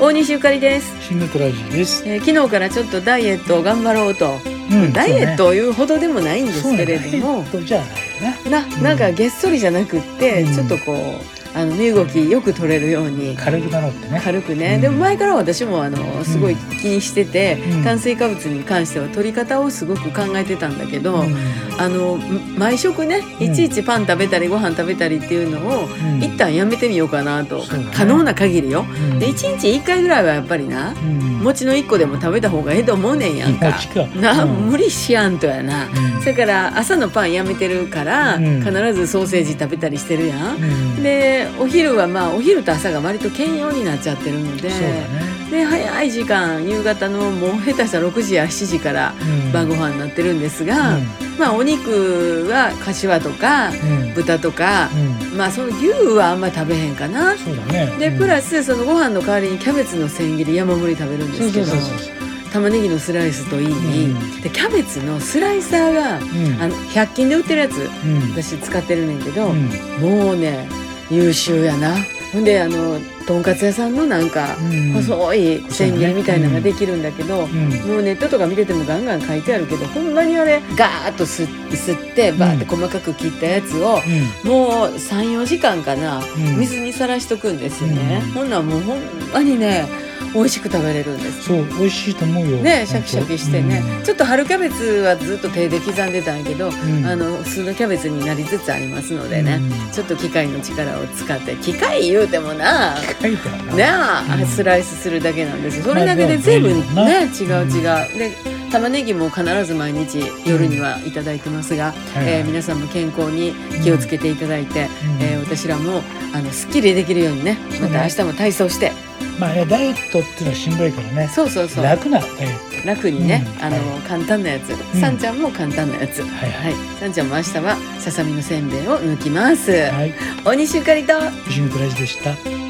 大西ゆかりです、シングトラジーです。えー昨日からちょっとダイエットを頑張ろうと、うんダイエットを言うほどでもないんですけれども、そうね。ないよな。ななんかげっそりじゃなくって、うん。ちょっとこうあの身動きよく取れるように。軽くなろうってね。軽くね、うん。でも前から私もあのすごい気にしてて、うん。炭水化物に関しては取り方をすごく考えてたんだけど、うん。あのん毎食ねうん。いちいちパン食べたりご飯食べたりっていうのを、うん。一旦やめてみようかなと、可能な限りよ。うん。で1日1回ぐらいはやっぱりなうん。餅の1個でも食べた方がええと思うねんやんか。な、うん。無理しやんとやな、うん。それから朝のパンやめてるから、うん。必ずソーセージ食べたりしてるやん、うんでお昼はまあお昼と朝が割と兼用になっちゃってるのでね。で早い時間夕方のもう下手したら6時や7時からうん。晩ご飯になってるんですが、まあお肉は柏とかうん。うん豚とか、うん。まあその牛はあんまり食べへんかな。そうだね。でプラススそのご飯の代わりにキャベツの千切り山盛り食べるんですけど。玉ねぎのスライスといい、うん。でキャベツのスライサーがうん。あの100均で売ってるやつうん。私使ってるねんけど、うん。もうね優秀やな。ほんであのとんかつ屋さんのなんかうん。細い千切りみたいなのができるんだけど、うん。もうネットとか見ててもガンガン書いてあるけどほんまにあれガーッとす吸ってバーって細かく切ったやつを、もう34時間かな、うん。水にさらしとくんですよね、うん。ほんならもうほんまにね美味しく食べれるんです。そう美味しいと思うよ。ねシャキシャキしてね、うん。ちょっと春キャベツはずっと手で刻んでたんやけど、ん。あの普通のキャベツになりつつありますのでね、うん。ちょっと機械の力を使って機械言うてもな。書いてあるなねスライスするだけなんです。よそれだけで随分まあね違う違う。で玉ねぎも必ず毎日夜にはいただいてますが、はいえー皆さんも健康に気をつけていただいて、うん。えー私らもあのすっきりできるようにね。また明日も体操してまあねダイエットっていうのはしんどいからね。そうそうそう楽なダイエッ楽にね、うんあの、は簡単なやつ、さんちゃんも簡単なやつ、ト。はいははい、さんちゃんも明日はささみのせんべいを抜きます、い。はい。大西ゆかりとシングトラジーでした。